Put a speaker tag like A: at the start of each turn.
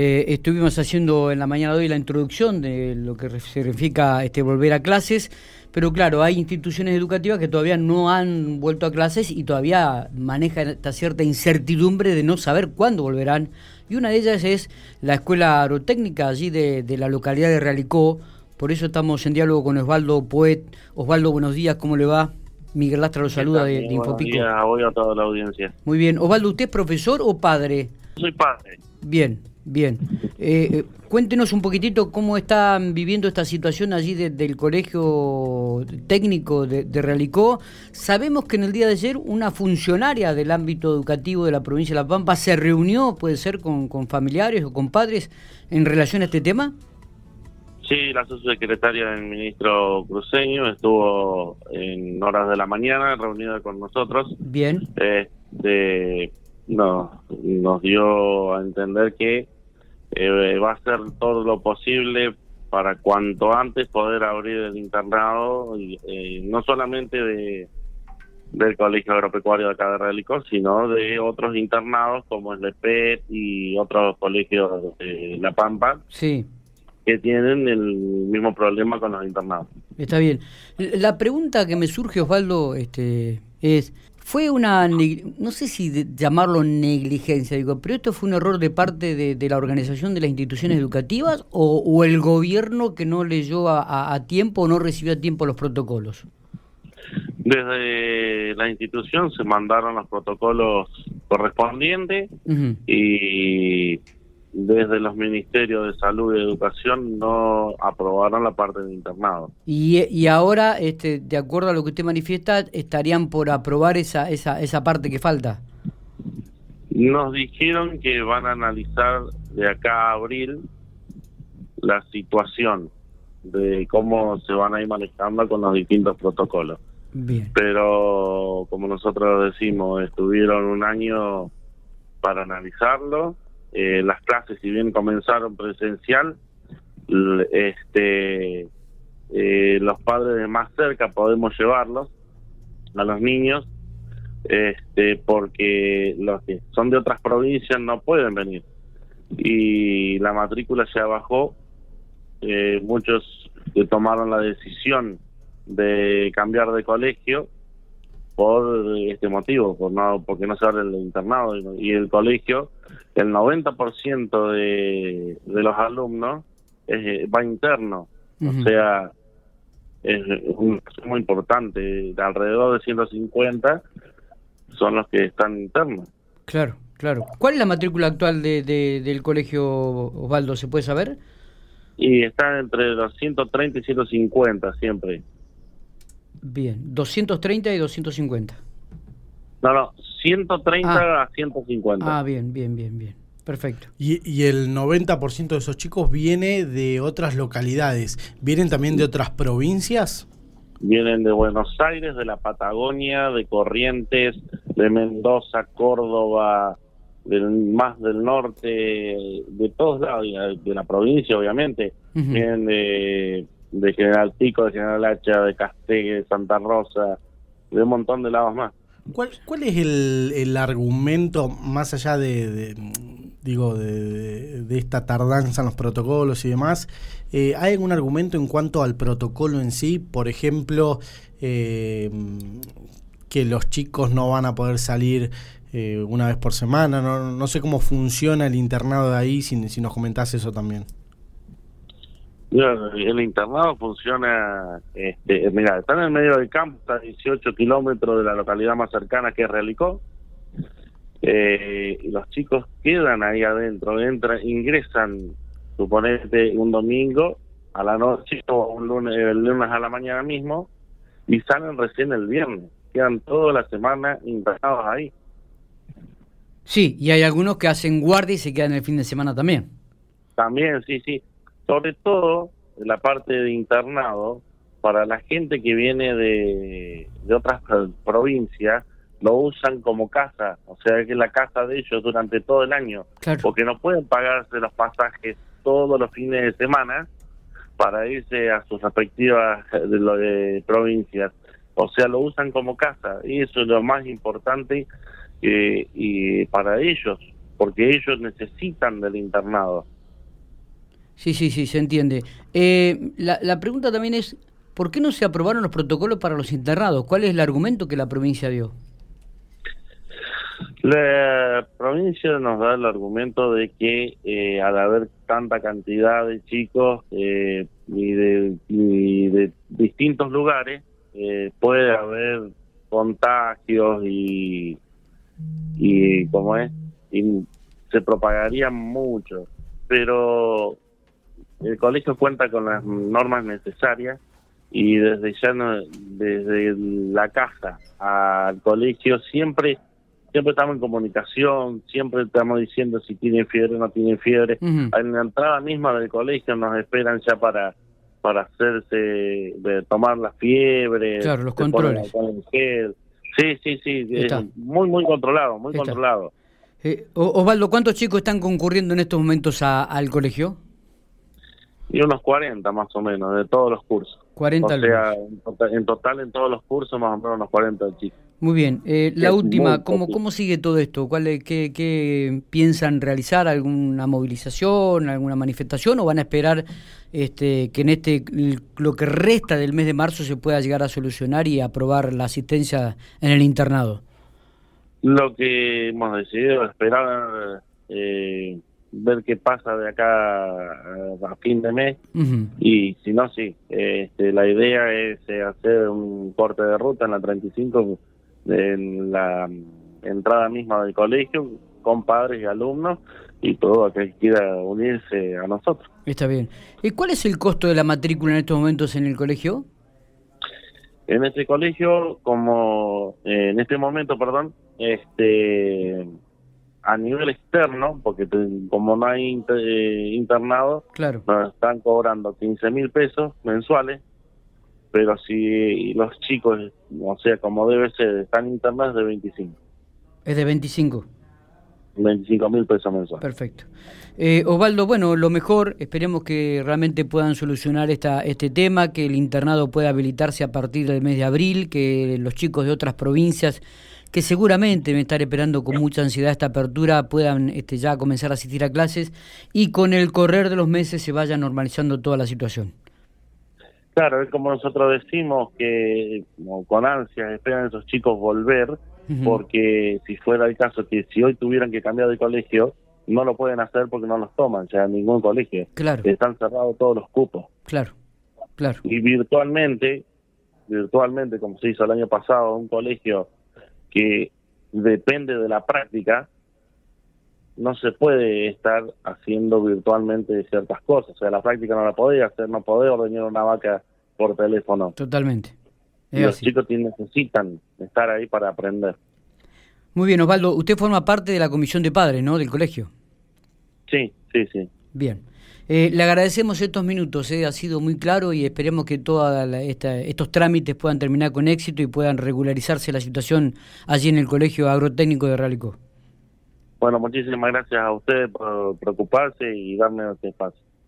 A: Eh, estuvimos haciendo en la mañana de hoy la introducción de lo que significa este, volver a clases, pero claro, hay instituciones educativas que todavía no han vuelto a clases y todavía manejan esta cierta incertidumbre de no saber cuándo volverán. Y una de ellas es la Escuela Agrotécnica allí de, de la localidad de Realicó. Por eso estamos en diálogo con Osvaldo Poet. Osvaldo, buenos días, ¿cómo le va? Miguel Lastra lo saluda de, de Infopico.
B: Buenos días, voy a toda la audiencia.
A: Muy bien. Osvaldo, ¿usted es profesor o padre?
B: Soy padre.
A: Bien, bien. Eh, eh, cuéntenos un poquitito cómo están viviendo esta situación allí de- del colegio técnico de, de Realicó. Sabemos que en el día de ayer una funcionaria del ámbito educativo de la provincia de La Pampa se reunió, puede ser, con, con familiares o con padres en relación a este tema.
B: Sí, la subsecretaria del ministro Cruceño estuvo en horas de la mañana reunida con nosotros.
A: Bien,
B: Este, no, nos dio a entender que eh, va a hacer todo lo posible para cuanto antes poder abrir el internado, y, eh, no solamente de del Colegio Agropecuario de acá de sino de otros internados como el EPET y otros colegios de La Pampa,
A: sí.
B: que tienen el mismo problema con los internados.
A: Está bien. La pregunta que me surge, Osvaldo, este, es, ¿fue una, no sé si llamarlo negligencia, digo, pero esto fue un error de parte de, de la organización de las instituciones educativas o, o el gobierno que no leyó a, a- a tiempo o no recibió a tiempo los protocolos?
B: Desde la institución se mandaron los protocolos correspondientes y desde los ministerios de salud y educación no aprobaron la parte del internado.
A: Y, y ahora, este, de acuerdo a lo que usted manifiesta, estarían por aprobar esa, esa, esa parte que falta.
B: Nos dijeron que van a analizar de acá a abril la situación de cómo se van a ir manejando con los distintos protocolos.
A: Bien.
B: Pero como nosotros decimos, estuvieron un año para analizarlo. Eh, las clases, si bien comenzaron presencial, este, eh, los padres de más cerca podemos llevarlos a los niños, este, porque los que son de otras provincias no pueden venir. Y la matrícula ya bajó. Eh, muchos tomaron la decisión de cambiar de colegio por este motivo, por no, porque no se abre el internado y, y el colegio, el 90% de, de los alumnos es, va interno, o sea, es un muy importante, de alrededor de 150 son los que están internos.
A: Claro, claro. ¿Cuál es la matrícula actual de, de- del colegio Osvaldo? ¿Se puede saber?
B: Y están entre los 130 y 150 siempre.
A: Bien, 230 y 250.
B: No, no, 130
A: Ah.
B: a 150.
A: Ah, bien, bien, bien, bien. Perfecto.
C: Y, y el 90% de esos chicos viene de otras localidades. ¿Vienen también de otras provincias?
B: Vienen de Buenos Aires, de la Patagonia, de Corrientes, de Mendoza, Córdoba, del, más del norte, de todos lados, de la provincia, obviamente. Vienen de, de General Pico, de General Hacha, de Castegue, de Santa Rosa, de un montón de lados más.
C: ¿Cuál, cuál es el, el argumento, más allá de, de, digo, de, de esta tardanza en los protocolos y demás? eh, ¿Hay algún argumento en cuanto al protocolo en sí? Por ejemplo, eh, que los chicos no van a poder salir eh, una vez por semana. No, no sé cómo funciona el internado de ahí, si, si nos comentás eso también.
B: El internado funciona, este, mira, está en el medio del campo, está a 18 kilómetros de la localidad más cercana que es Realicó. Eh, y los chicos quedan ahí adentro, entran, ingresan, suponete, un domingo a la noche o un lunes, el lunes a la mañana mismo y salen recién el viernes. Quedan toda la semana internados ahí.
A: Sí, y hay algunos que hacen guardia y se quedan el fin de semana también.
B: También, sí, sí. Sobre todo la parte de internado, para la gente que viene de, de otras pro- provincias, lo usan como casa, o sea que es la casa de ellos durante todo el año,
A: Claro.
B: porque no pueden pagarse los pasajes todos los fines de semana para irse a sus respectivas eh, de lo de provincias. O sea, lo usan como casa y eso es lo más importante eh, y para ellos, porque ellos necesitan del internado.
A: Sí, sí, sí, se entiende. Eh, la, la pregunta también es, ¿por qué no se aprobaron los protocolos para los internados? ¿Cuál es el argumento que la provincia dio?
B: La provincia nos da el argumento de que eh, al haber tanta cantidad de chicos eh, y, de, y de distintos lugares, eh, puede haber contagios y, y como es, y se propagaría mucho. Pero el colegio cuenta con las normas necesarias y desde ya no, desde la casa al colegio siempre siempre estamos en comunicación, siempre estamos diciendo si tienen fiebre o no tienen fiebre. En la entrada misma del colegio nos esperan ya para para hacerse, de tomar la fiebre.
A: Claro, los controles.
B: Sí, sí, sí, muy, muy controlado, muy controlado.
A: Eh, Osvaldo, ¿cuántos chicos están concurriendo en estos momentos al colegio?
B: Y unos 40 más o menos, de todos los cursos.
A: 40
B: o sea, en total, en todos los cursos más o menos unos 40 chicos.
A: Muy bien. Eh, la última, ¿cómo, ¿cómo sigue todo esto? ¿Cuál, qué, ¿Qué piensan realizar? ¿Alguna movilización, alguna manifestación o van a esperar este, que en este lo que resta del mes de marzo se pueda llegar a solucionar y aprobar la asistencia en el internado?
B: Lo que hemos decidido es esperar eh, ver qué pasa de acá a fin de mes y si no, sí. Este, la idea es eh, hacer un corte de ruta en la 35 en la entrada misma del colegio con padres y alumnos y todo aquel que quiera unirse a nosotros.
A: Está bien. ¿Y cuál es el costo de la matrícula en estos momentos en el colegio?
B: En este colegio, como eh, en este momento, perdón, este a nivel externo, porque como no hay eh, internado,
A: claro.
B: nos están cobrando 15 mil pesos mensuales, pero si los chicos, o sea, como debe ser, están internados, es de 25.
A: Es de 25.
B: 25 mil pesos mensuales.
A: Perfecto. Eh, Osvaldo, bueno, lo mejor, esperemos que realmente puedan solucionar esta, este tema, que el internado pueda habilitarse a partir del mes de abril, que los chicos de otras provincias que seguramente me estar esperando con mucha ansiedad esta apertura, puedan este, ya comenzar a asistir a clases y con el correr de los meses se vaya normalizando toda la situación.
B: Claro, es como nosotros decimos que con ansias esperan esos chicos volver, porque si fuera el caso que si hoy tuvieran que cambiar de colegio, no lo pueden hacer porque no los toman, o sea, ningún colegio.
A: Claro.
B: Están cerrados todos los cupos.
A: Claro, claro.
B: Y virtualmente, virtualmente, como se hizo el año pasado, un colegio que depende de la práctica, no se puede estar haciendo virtualmente ciertas cosas. O sea, la práctica no la podía hacer, no podía ordeñar una vaca por teléfono.
A: Totalmente.
B: los chicos necesitan estar ahí para aprender.
A: Muy bien, Osvaldo. Usted forma parte de la comisión de padres, ¿no? Del colegio.
B: Sí, sí, sí.
A: Bien. Eh, le agradecemos estos minutos, eh, ha sido muy claro y esperemos que todos estos trámites puedan terminar con éxito y puedan regularizarse la situación allí en el Colegio Agrotécnico de Realicó.
B: Bueno, muchísimas gracias a ustedes por preocuparse y darme este espacio.